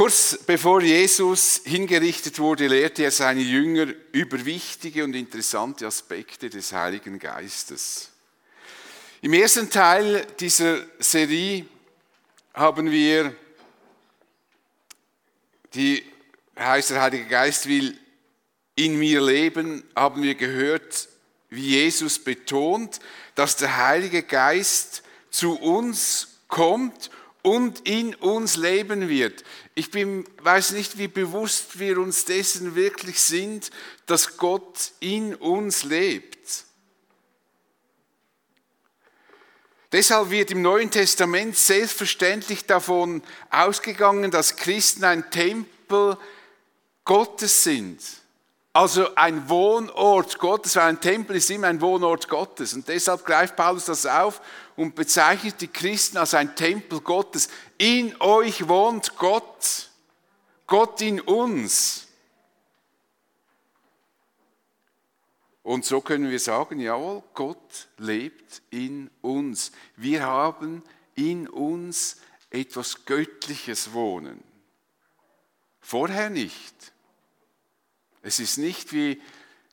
Kurz bevor Jesus hingerichtet wurde, lehrte er seine Jünger über wichtige und interessante Aspekte des Heiligen Geistes. Im ersten Teil dieser Serie haben wir, die heißt der Heilige Geist will in mir leben, haben wir gehört, wie Jesus betont, dass der Heilige Geist zu uns kommt und in uns leben wird. Ich bin, weiß nicht, wie bewusst wir uns dessen wirklich sind, dass Gott in uns lebt. Deshalb wird im Neuen Testament selbstverständlich davon ausgegangen, dass Christen ein Tempel Gottes sind. Also ein Wohnort Gottes, weil ein Tempel ist immer ein Wohnort Gottes. Und deshalb greift Paulus das auf und bezeichnet die Christen als ein Tempel Gottes. In euch wohnt Gott. Gott in uns. Und so können wir sagen, jawohl, Gott lebt in uns. Wir haben in uns etwas Göttliches wohnen. Vorher nicht. Es ist nicht wie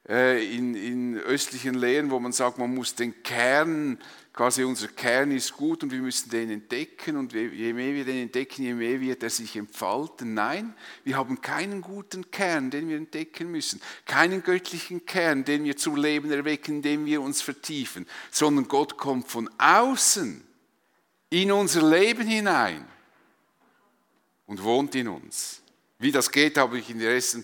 äh, in, in östlichen Lehren, wo man sagt, man muss den Kern, quasi unser Kern ist gut und wir müssen den entdecken und je mehr wir den entdecken, je mehr wird er sich entfalten. Nein, wir haben keinen guten Kern, den wir entdecken müssen, keinen göttlichen Kern, den wir zum Leben erwecken, indem wir uns vertiefen, sondern Gott kommt von außen in unser Leben hinein und wohnt in uns. Wie das geht, habe ich in der ersten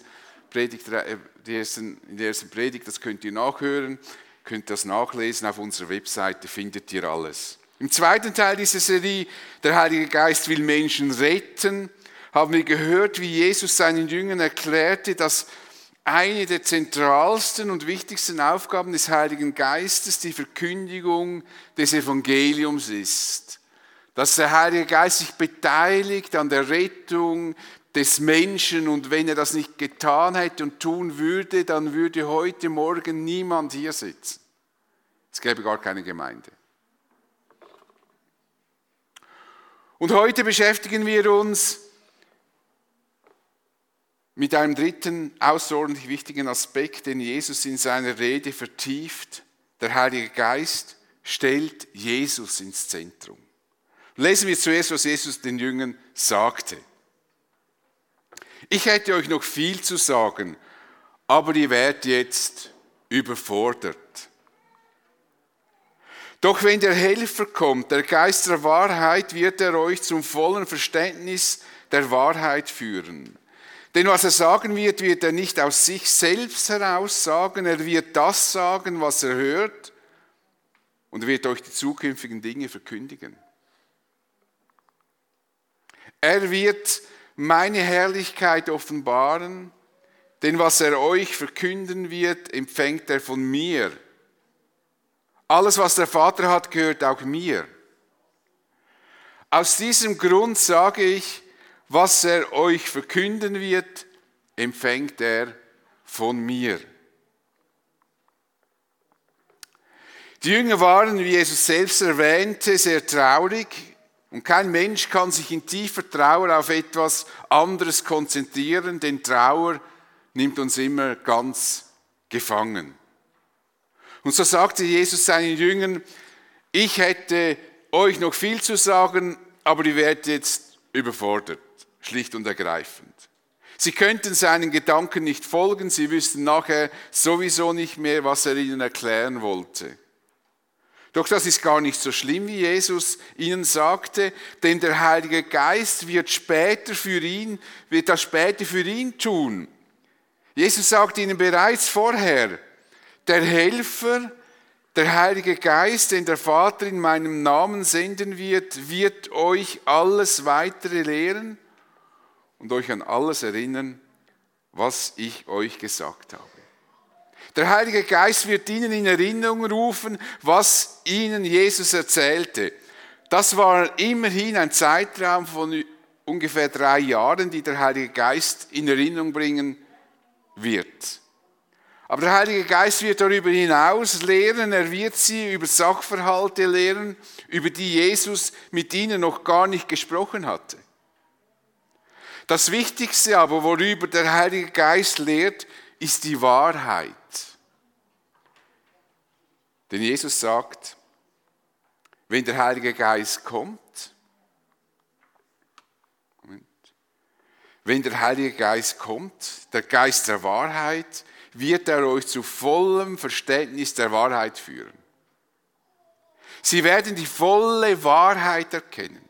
Predigt, äh, in der ersten Predigt, das könnt ihr nachhören, könnt das nachlesen, auf unserer Webseite findet ihr alles. Im zweiten Teil dieser Serie, der Heilige Geist will Menschen retten, haben wir gehört, wie Jesus seinen Jüngern erklärte, dass eine der zentralsten und wichtigsten Aufgaben des Heiligen Geistes die Verkündigung des Evangeliums ist. Dass der Heilige Geist sich beteiligt an der Rettung, des Menschen und wenn er das nicht getan hätte und tun würde, dann würde heute Morgen niemand hier sitzen. Es gäbe gar keine Gemeinde. Und heute beschäftigen wir uns mit einem dritten außerordentlich wichtigen Aspekt, den Jesus in seiner Rede vertieft. Der Heilige Geist stellt Jesus ins Zentrum. Lesen wir zuerst, was Jesus den Jüngern sagte. Ich hätte euch noch viel zu sagen, aber ihr werdet jetzt überfordert. Doch wenn der Helfer kommt, der Geist der Wahrheit, wird er euch zum vollen Verständnis der Wahrheit führen. Denn was er sagen wird, wird er nicht aus sich selbst heraus sagen, er wird das sagen, was er hört und wird euch die zukünftigen Dinge verkündigen. Er wird meine Herrlichkeit offenbaren, denn was er euch verkünden wird, empfängt er von mir. Alles, was der Vater hat, gehört auch mir. Aus diesem Grund sage ich, was er euch verkünden wird, empfängt er von mir. Die Jünger waren, wie Jesus selbst erwähnte, sehr traurig, und kein Mensch kann sich in tiefer Trauer auf etwas anderes konzentrieren, denn Trauer nimmt uns immer ganz gefangen. Und so sagte Jesus seinen Jüngern, ich hätte euch noch viel zu sagen, aber ihr werdet jetzt überfordert, schlicht und ergreifend. Sie könnten seinen Gedanken nicht folgen, sie wüssten nachher sowieso nicht mehr, was er ihnen erklären wollte. Doch das ist gar nicht so schlimm, wie Jesus ihnen sagte, denn der Heilige Geist wird später für ihn, wird das später für ihn tun. Jesus sagt ihnen bereits vorher, der Helfer, der Heilige Geist, den der Vater in meinem Namen senden wird, wird euch alles weitere lehren und euch an alles erinnern, was ich euch gesagt habe. Der Heilige Geist wird ihnen in Erinnerung rufen, was ihnen Jesus erzählte. Das war immerhin ein Zeitraum von ungefähr drei Jahren, die der Heilige Geist in Erinnerung bringen wird. Aber der Heilige Geist wird darüber hinaus lehren, er wird sie über Sachverhalte lehren, über die Jesus mit ihnen noch gar nicht gesprochen hatte. Das Wichtigste aber, worüber der Heilige Geist lehrt, ist die Wahrheit. Denn Jesus sagt, wenn der Heilige Geist kommt, wenn der Heilige Geist kommt, der Geist der Wahrheit, wird er euch zu vollem Verständnis der Wahrheit führen. Sie werden die volle Wahrheit erkennen.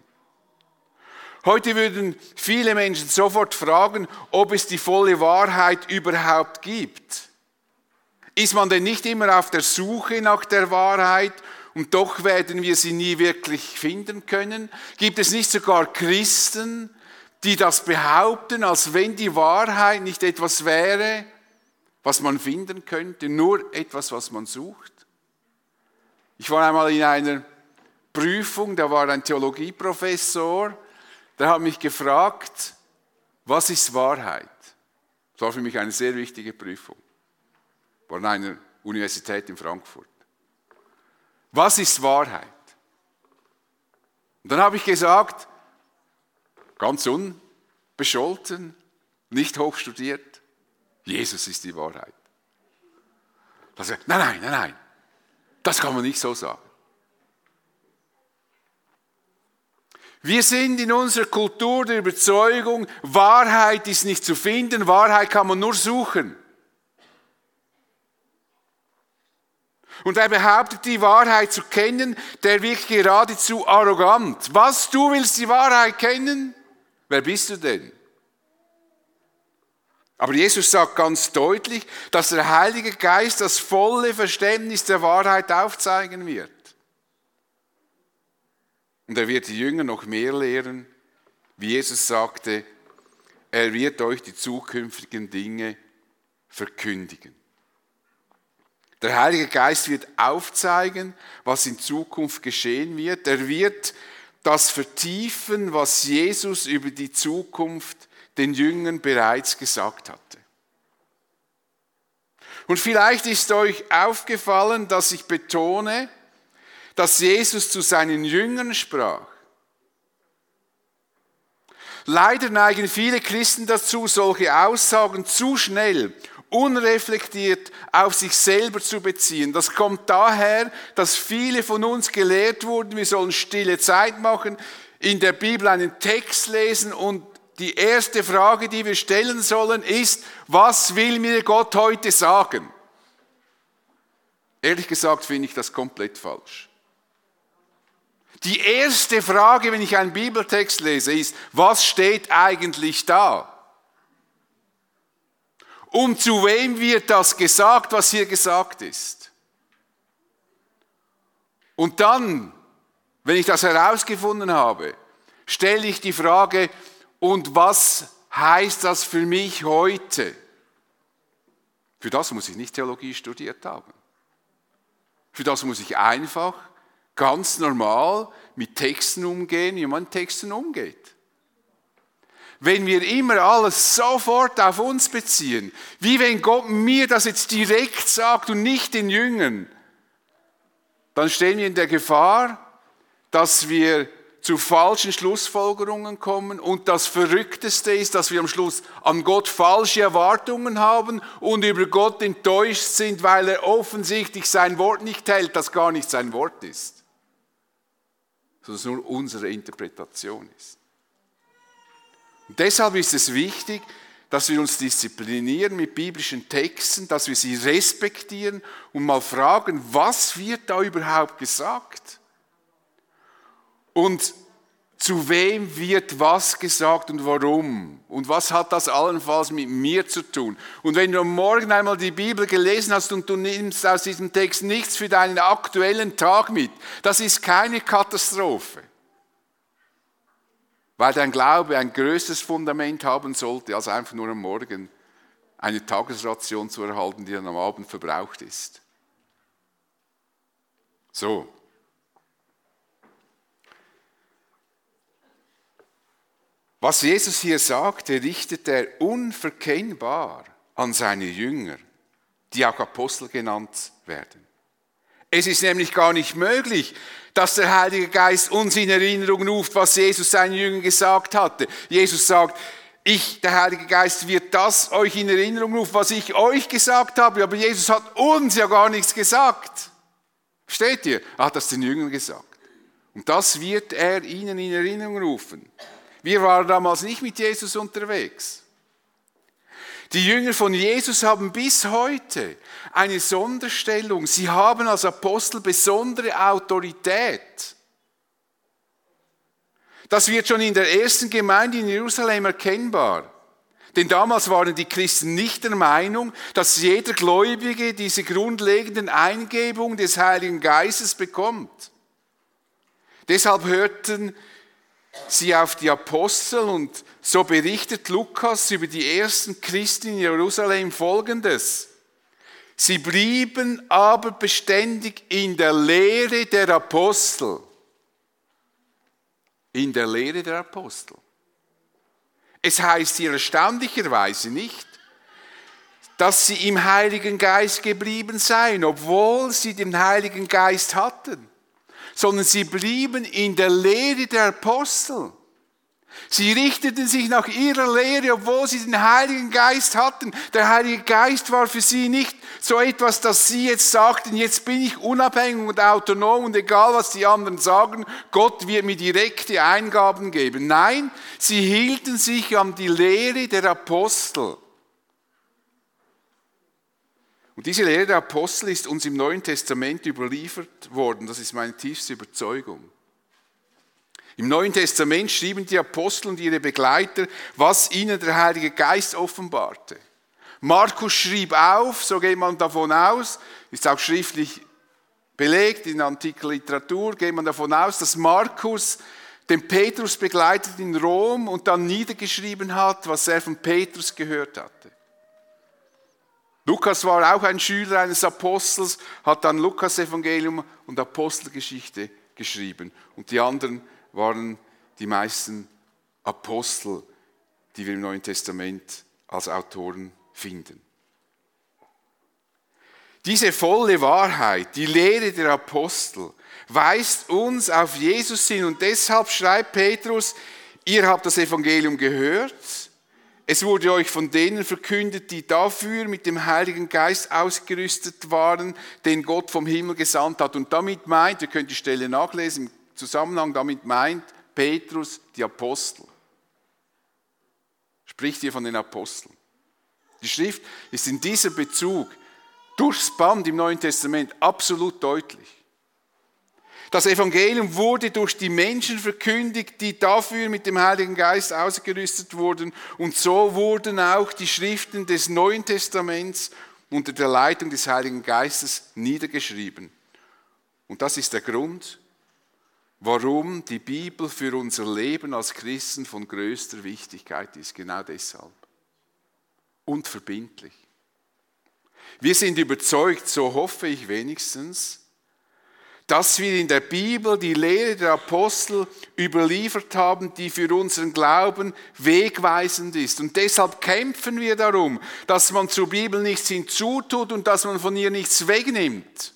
Heute würden viele Menschen sofort fragen, ob es die volle Wahrheit überhaupt gibt. Ist man denn nicht immer auf der Suche nach der Wahrheit und doch werden wir sie nie wirklich finden können? Gibt es nicht sogar Christen, die das behaupten, als wenn die Wahrheit nicht etwas wäre, was man finden könnte, nur etwas, was man sucht? Ich war einmal in einer Prüfung, da war ein Theologieprofessor, der hat mich gefragt, was ist Wahrheit? Das war für mich eine sehr wichtige Prüfung. War an einer Universität in Frankfurt. Was ist Wahrheit? Und dann habe ich gesagt, ganz unbescholten, nicht hochstudiert, Jesus ist die Wahrheit. Also, nein, nein, nein, nein, das kann man nicht so sagen. Wir sind in unserer Kultur der Überzeugung, Wahrheit ist nicht zu finden, Wahrheit kann man nur suchen. Und wer behauptet, die Wahrheit zu kennen, der wirkt geradezu arrogant. Was, du willst die Wahrheit kennen? Wer bist du denn? Aber Jesus sagt ganz deutlich, dass der Heilige Geist das volle Verständnis der Wahrheit aufzeigen wird. Und er wird die Jünger noch mehr lehren, wie Jesus sagte, er wird euch die zukünftigen Dinge verkündigen. Der Heilige Geist wird aufzeigen, was in Zukunft geschehen wird. Er wird das vertiefen, was Jesus über die Zukunft den Jüngern bereits gesagt hatte. Und vielleicht ist euch aufgefallen, dass ich betone, dass Jesus zu seinen Jüngern sprach. Leider neigen viele Christen dazu, solche Aussagen zu schnell, unreflektiert auf sich selber zu beziehen. Das kommt daher, dass viele von uns gelehrt wurden, wir sollen stille Zeit machen, in der Bibel einen Text lesen und die erste Frage, die wir stellen sollen, ist, was will mir Gott heute sagen? Ehrlich gesagt finde ich das komplett falsch. Die erste Frage, wenn ich einen Bibeltext lese, ist, was steht eigentlich da? Und zu wem wird das gesagt, was hier gesagt ist? Und dann, wenn ich das herausgefunden habe, stelle ich die Frage, und was heißt das für mich heute? Für das muss ich nicht Theologie studiert haben. Für das muss ich einfach ganz normal mit Texten umgehen, wie man Texten umgeht. Wenn wir immer alles sofort auf uns beziehen, wie wenn Gott mir das jetzt direkt sagt und nicht den Jüngern, dann stehen wir in der Gefahr, dass wir zu falschen Schlussfolgerungen kommen und das Verrückteste ist, dass wir am Schluss an Gott falsche Erwartungen haben und über Gott enttäuscht sind, weil er offensichtlich sein Wort nicht hält, das gar nicht sein Wort ist, sondern es nur unsere Interpretation ist. Und deshalb ist es wichtig, dass wir uns disziplinieren mit biblischen Texten, dass wir sie respektieren und mal fragen, was wird da überhaupt gesagt? Und zu wem wird was gesagt und warum? Und was hat das allenfalls mit mir zu tun? Und wenn du Morgen einmal die Bibel gelesen hast und du nimmst aus diesem Text nichts für deinen aktuellen Tag mit, das ist keine Katastrophe. Weil dein Glaube ein größeres Fundament haben sollte, als einfach nur am Morgen eine Tagesration zu erhalten, die dann am Abend verbraucht ist. So, Was Jesus hier sagt, richtet er unverkennbar an seine Jünger, die auch Apostel genannt werden. Es ist nämlich gar nicht möglich, dass der Heilige Geist uns in Erinnerung ruft, was Jesus seinen Jüngern gesagt hatte. Jesus sagt, ich, der Heilige Geist, wird das euch in Erinnerung rufen, was ich euch gesagt habe. Aber Jesus hat uns ja gar nichts gesagt. Versteht ihr? Er hat das den Jüngern gesagt. Und das wird er ihnen in Erinnerung rufen. Wir waren damals nicht mit Jesus unterwegs. Die Jünger von Jesus haben bis heute eine Sonderstellung. Sie haben als Apostel besondere Autorität. Das wird schon in der ersten Gemeinde in Jerusalem erkennbar. Denn damals waren die Christen nicht der Meinung, dass jeder Gläubige diese grundlegenden Eingebungen des Heiligen Geistes bekommt. Deshalb hörten sie auf die Apostel und so berichtet Lukas über die ersten Christen in Jerusalem Folgendes. Sie blieben aber beständig in der Lehre der Apostel. In der Lehre der Apostel. Es heißt hier erstaunlicherweise nicht, dass sie im Heiligen Geist geblieben seien, obwohl sie den Heiligen Geist hatten sondern sie blieben in der Lehre der Apostel. Sie richteten sich nach ihrer Lehre, obwohl sie den Heiligen Geist hatten. Der Heilige Geist war für sie nicht so etwas, dass sie jetzt sagten, jetzt bin ich unabhängig und autonom und egal was die anderen sagen, Gott wird mir direkte Eingaben geben. Nein, sie hielten sich an die Lehre der Apostel. Und diese Lehre der Apostel ist uns im Neuen Testament überliefert worden. Das ist meine tiefste Überzeugung. Im Neuen Testament schrieben die Apostel und ihre Begleiter, was ihnen der Heilige Geist offenbarte. Markus schrieb auf, so geht man davon aus, ist auch schriftlich belegt in antiker Literatur, geht man davon aus, dass Markus den Petrus begleitet in Rom und dann niedergeschrieben hat, was er von Petrus gehört hatte. Lukas war auch ein Schüler eines Apostels, hat dann Lukas Evangelium und Apostelgeschichte geschrieben. Und die anderen waren die meisten Apostel, die wir im Neuen Testament als Autoren finden. Diese volle Wahrheit, die Lehre der Apostel, weist uns auf Jesus hin und deshalb schreibt Petrus, ihr habt das Evangelium gehört, es wurde euch von denen verkündet, die dafür mit dem Heiligen Geist ausgerüstet waren, den Gott vom Himmel gesandt hat. Und damit meint, ihr könnt die Stelle nachlesen, Zusammenhang damit meint Petrus die Apostel. Spricht hier von den Aposteln. Die Schrift ist in diesem Bezug durchs Band im Neuen Testament absolut deutlich. Das Evangelium wurde durch die Menschen verkündigt, die dafür mit dem Heiligen Geist ausgerüstet wurden. Und so wurden auch die Schriften des Neuen Testaments unter der Leitung des Heiligen Geistes niedergeschrieben. Und das ist der Grund, warum die Bibel für unser Leben als Christen von größter Wichtigkeit ist. Genau deshalb. Und verbindlich. Wir sind überzeugt, so hoffe ich wenigstens, dass wir in der Bibel die Lehre der Apostel überliefert haben, die für unseren Glauben wegweisend ist. Und deshalb kämpfen wir darum, dass man zur Bibel nichts hinzutut und dass man von ihr nichts wegnimmt.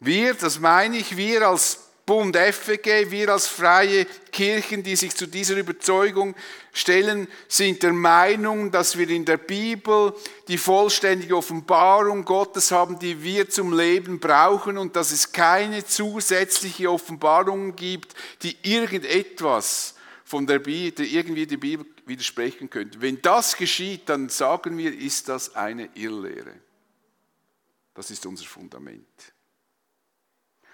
Wir, das meine ich, wir als Bund FEG, wir als freie Kirchen, die sich zu dieser Überzeugung stellen, sind der Meinung, dass wir in der Bibel die vollständige Offenbarung Gottes haben, die wir zum Leben brauchen und dass es keine zusätzliche Offenbarungen gibt, die irgendetwas von der Bibel, irgendwie der Bibel widersprechen könnte. Wenn das geschieht, dann sagen wir, ist das eine Irrlehre. Das ist unser Fundament.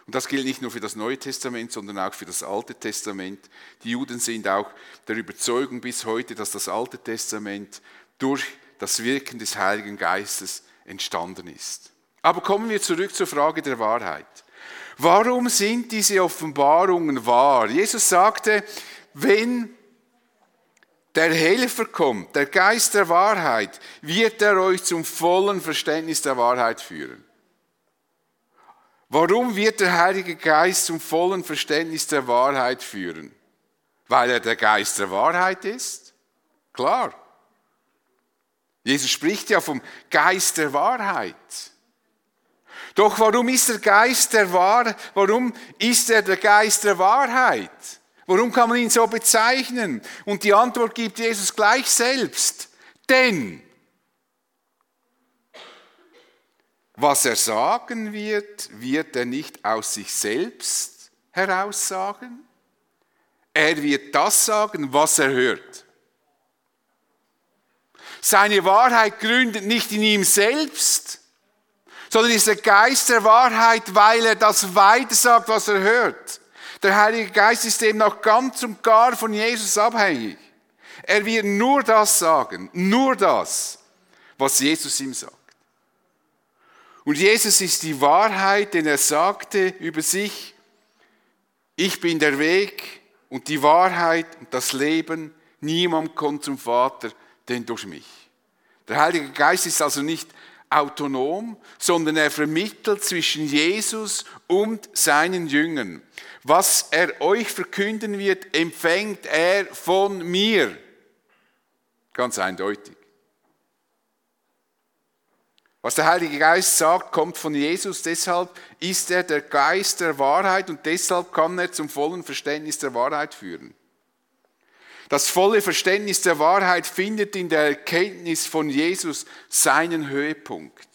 Und das gilt nicht nur für das Neue Testament, sondern auch für das Alte Testament. Die Juden sind auch der Überzeugung bis heute, dass das Alte Testament durch das Wirken des Heiligen Geistes entstanden ist. Aber kommen wir zurück zur Frage der Wahrheit. Warum sind diese Offenbarungen wahr? Jesus sagte, wenn der Helfer kommt, der Geist der Wahrheit, wird er euch zum vollen Verständnis der Wahrheit führen. Warum wird der Heilige Geist zum vollen Verständnis der Wahrheit führen? Weil er der Geist der Wahrheit ist? Klar. Jesus spricht ja vom Geist der Wahrheit. Doch warum ist der Geist der Wahrheit? Warum ist er der Geist der Wahrheit? Warum kann man ihn so bezeichnen? Und die Antwort gibt Jesus gleich selbst. Denn was er sagen wird, wird er nicht aus sich selbst heraus sagen. Er wird das sagen, was er hört. Seine Wahrheit gründet nicht in ihm selbst, sondern ist der Geist der Wahrheit, weil er das weiter sagt, was er hört. Der Heilige Geist ist eben auch ganz und gar von Jesus abhängig. Er wird nur das sagen, nur das, was Jesus ihm sagt. Und Jesus ist die Wahrheit, denn er sagte über sich, ich bin der Weg und die Wahrheit und das Leben. Niemand kommt zum Vater, denn durch mich. Der Heilige Geist ist also nicht autonom, sondern er vermittelt zwischen Jesus und seinen Jüngern. Was er euch verkünden wird, empfängt er von mir. Ganz eindeutig. Was der Heilige Geist sagt, kommt von Jesus, deshalb ist er der Geist der Wahrheit und deshalb kann er zum vollen Verständnis der Wahrheit führen. Das volle Verständnis der Wahrheit findet in der Erkenntnis von Jesus seinen Höhepunkt.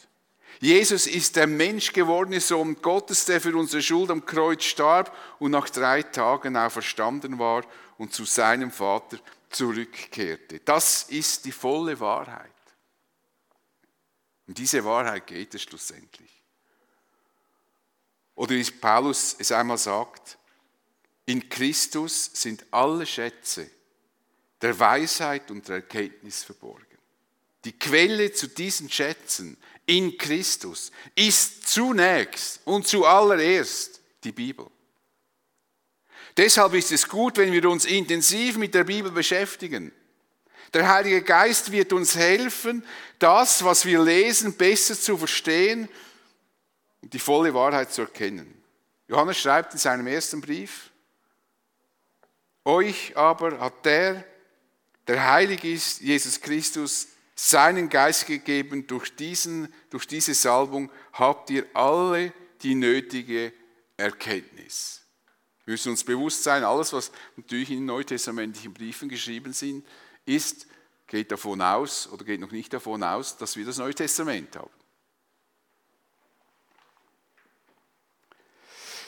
Jesus ist der menschgewordene Sohn Gottes, der für unsere Schuld am Kreuz starb und nach drei Tagen auferstanden war und zu seinem Vater zurückkehrte. Das ist die volle Wahrheit. Um diese Wahrheit geht es schlussendlich. Oder wie Paulus es einmal sagt, in Christus sind alle Schätze der Weisheit und der Erkenntnis verborgen. Die Quelle zu diesen Schätzen in Christus ist zunächst und zuallererst die Bibel. Deshalb ist es gut, wenn wir uns intensiv mit der Bibel beschäftigen. Der Heilige Geist wird uns helfen, das, was wir lesen, besser zu verstehen und die volle Wahrheit zu erkennen. Johannes schreibt in seinem ersten Brief, euch aber hat der, der heilig ist, Jesus Christus, seinen Geist gegeben. Durch, diesen, durch diese Salbung habt ihr alle die nötige Erkenntnis. Wir müssen uns bewusst sein, alles, was natürlich in neutestamentlichen Briefen geschrieben sind, ist, geht davon aus oder geht noch nicht davon aus, dass wir das Neue Testament haben.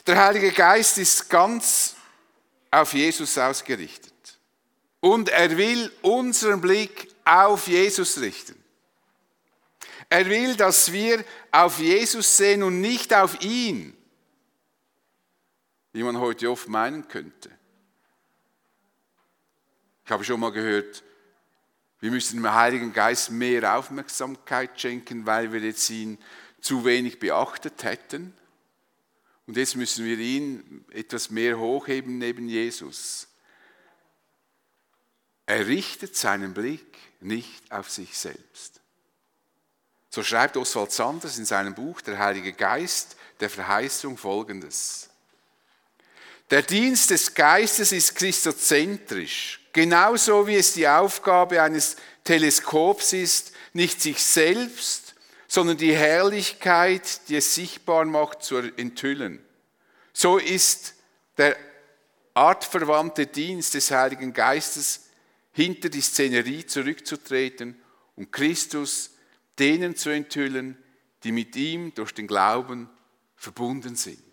Der Heilige Geist ist ganz auf Jesus ausgerichtet. Und er will unseren Blick auf Jesus richten. Er will, dass wir auf Jesus sehen und nicht auf ihn, wie man heute oft meinen könnte. Ich habe schon mal gehört, wir müssen dem Heiligen Geist mehr Aufmerksamkeit schenken, weil wir jetzt ihn zu wenig beachtet hätten. Und jetzt müssen wir ihn etwas mehr hochheben neben Jesus. Er richtet seinen Blick nicht auf sich selbst. So schreibt Oswald Sanders in seinem Buch Der Heilige Geist der Verheißung folgendes. Der Dienst des Geistes ist christozentrisch, genauso wie es die Aufgabe eines Teleskops ist, nicht sich selbst, sondern die Herrlichkeit, die es sichtbar macht, zu enthüllen. So ist der artverwandte Dienst des Heiligen Geistes hinter die Szenerie zurückzutreten und Christus denen zu enthüllen, die mit ihm durch den Glauben verbunden sind.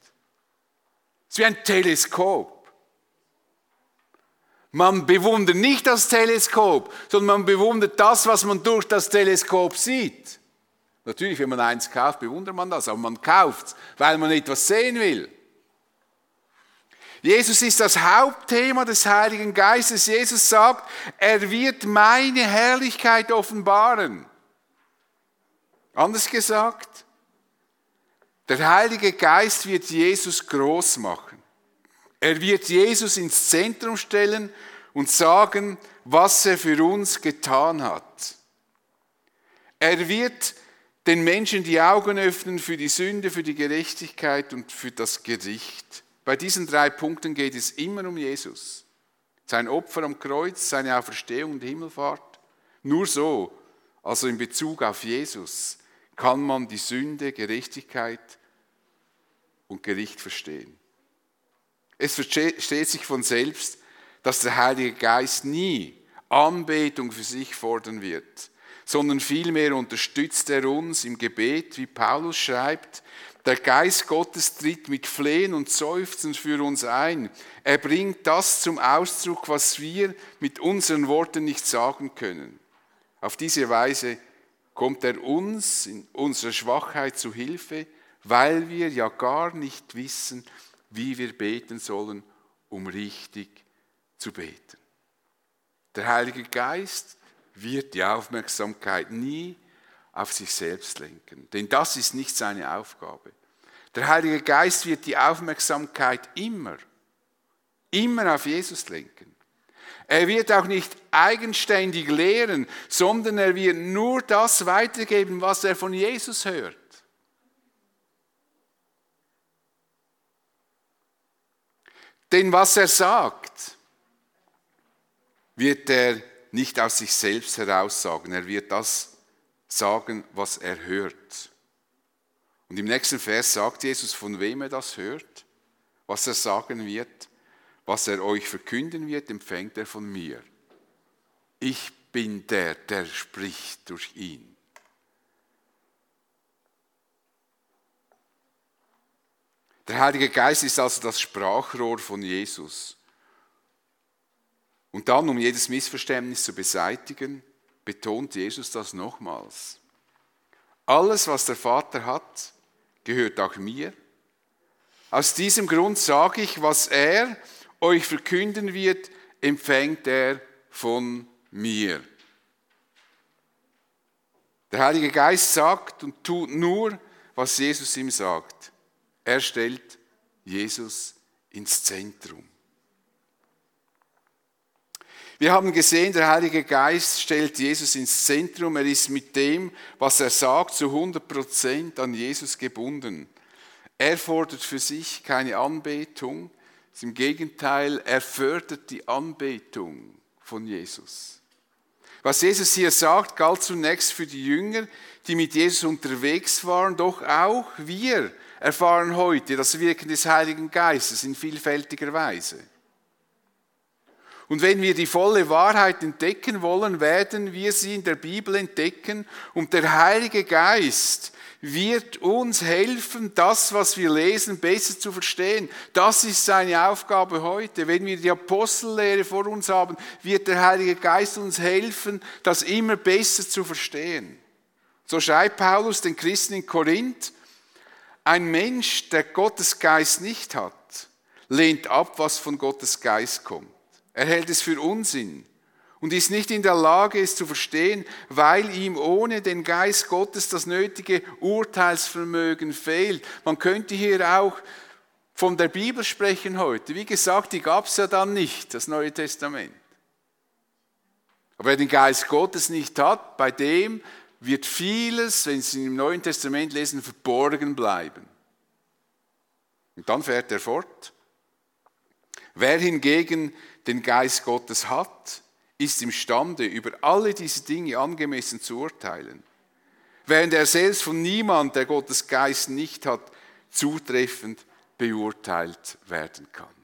Es ist wie ein Teleskop. Man bewundert nicht das Teleskop, sondern man bewundert das, was man durch das Teleskop sieht. Natürlich, wenn man eins kauft, bewundert man das, aber man kauft es, weil man etwas sehen will. Jesus ist das Hauptthema des Heiligen Geistes. Jesus sagt, er wird meine Herrlichkeit offenbaren. Anders gesagt, der Heilige Geist wird Jesus groß machen. Er wird Jesus ins Zentrum stellen und sagen, was er für uns getan hat. Er wird den Menschen die Augen öffnen für die Sünde, für die Gerechtigkeit und für das Gericht. Bei diesen drei Punkten geht es immer um Jesus. Sein Opfer am Kreuz, seine Auferstehung und Himmelfahrt. Nur so, also in Bezug auf Jesus, kann man die Sünde, Gerechtigkeit und Gericht verstehen. Es versteht sich von selbst, dass der Heilige Geist nie Anbetung für sich fordern wird, sondern vielmehr unterstützt er uns im Gebet, wie Paulus schreibt, der Geist Gottes tritt mit Flehen und Seufzen für uns ein. Er bringt das zum Ausdruck, was wir mit unseren Worten nicht sagen können. Auf diese Weise kommt er uns in unserer Schwachheit zu Hilfe, weil wir ja gar nicht wissen, wie wir beten sollen, um richtig zu beten. Der Heilige Geist wird die Aufmerksamkeit nie auf sich selbst lenken, denn das ist nicht seine Aufgabe. Der Heilige Geist wird die Aufmerksamkeit immer, immer auf Jesus lenken. Er wird auch nicht eigenständig lehren, sondern er wird nur das weitergeben, was er von Jesus hört. Denn was er sagt, wird er nicht aus sich selbst heraus sagen. Er wird das sagen, was er hört. Und im nächsten Vers sagt Jesus, von wem er das hört, was er sagen wird, was er euch verkünden wird, empfängt er von mir. Ich bin der, der spricht durch ihn. Der Heilige Geist ist also das Sprachrohr von Jesus. Und dann, um jedes Missverständnis zu beseitigen, betont Jesus das nochmals. Alles, was der Vater hat, gehört auch mir. Aus diesem Grund sage ich, was er euch verkünden wird, empfängt er von mir. Der Heilige Geist sagt und tut nur, was Jesus ihm sagt. Er stellt Jesus ins Zentrum. Wir haben gesehen, der Heilige Geist stellt Jesus ins Zentrum. Er ist mit dem, was er sagt, zu 100 Prozent an Jesus gebunden. Er fordert für sich keine Anbetung. Im Gegenteil, er fördert die Anbetung von Jesus. Was Jesus hier sagt, galt zunächst für die Jünger, die mit Jesus unterwegs waren, doch auch wir erfahren heute das Wirken des Heiligen Geistes in vielfältiger Weise. Und wenn wir die volle Wahrheit entdecken wollen, werden wir sie in der Bibel entdecken. Und der Heilige Geist wird uns helfen, das, was wir lesen, besser zu verstehen. Das ist seine Aufgabe heute. Wenn wir die Apostellehre vor uns haben, wird der Heilige Geist uns helfen, das immer besser zu verstehen. So schreibt Paulus den Christen in Korinth, ein Mensch, der Gottes Geist nicht hat, lehnt ab, was von Gottes Geist kommt. Er hält es für Unsinn und ist nicht in der Lage, es zu verstehen, weil ihm ohne den Geist Gottes das nötige Urteilsvermögen fehlt. Man könnte hier auch von der Bibel sprechen heute. Wie gesagt, die gab es ja dann nicht, das Neue Testament. Aber wer den Geist Gottes nicht hat, bei dem wird vieles, wenn Sie im Neuen Testament lesen, verborgen bleiben. Und dann fährt er fort. Wer hingegen den Geist Gottes hat, ist imstande, über alle diese Dinge angemessen zu urteilen, während er selbst von niemand, der Gottes Geist nicht hat, zutreffend beurteilt werden kann.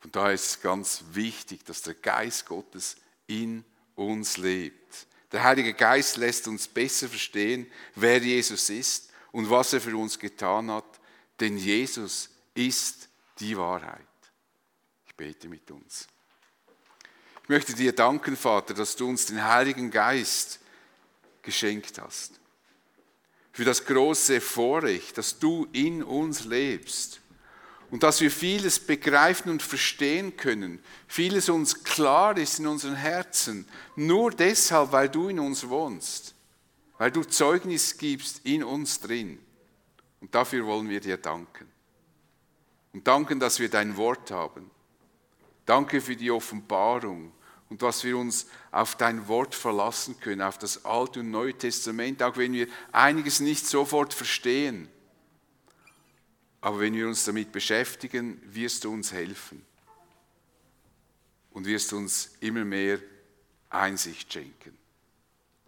Von daher ist es ganz wichtig, dass der Geist Gottes in uns lebt. Der Heilige Geist lässt uns besser verstehen, wer Jesus ist und was er für uns getan hat, denn Jesus ist die Wahrheit bete mit uns. Ich möchte dir danken, Vater, dass du uns den Heiligen Geist geschenkt hast. Für das große Vorrecht, dass du in uns lebst und dass wir vieles begreifen und verstehen können, vieles uns klar ist in unseren Herzen, nur deshalb, weil du in uns wohnst, weil du Zeugnis gibst in uns drin. Und dafür wollen wir dir danken. Und danken, dass wir dein Wort haben Danke für die Offenbarung und dass wir uns auf dein Wort verlassen können, auf das Alte und Neue Testament, auch wenn wir einiges nicht sofort verstehen. Aber wenn wir uns damit beschäftigen, wirst du uns helfen und wirst uns immer mehr Einsicht schenken.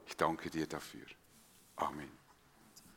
Ich danke dir dafür. Amen.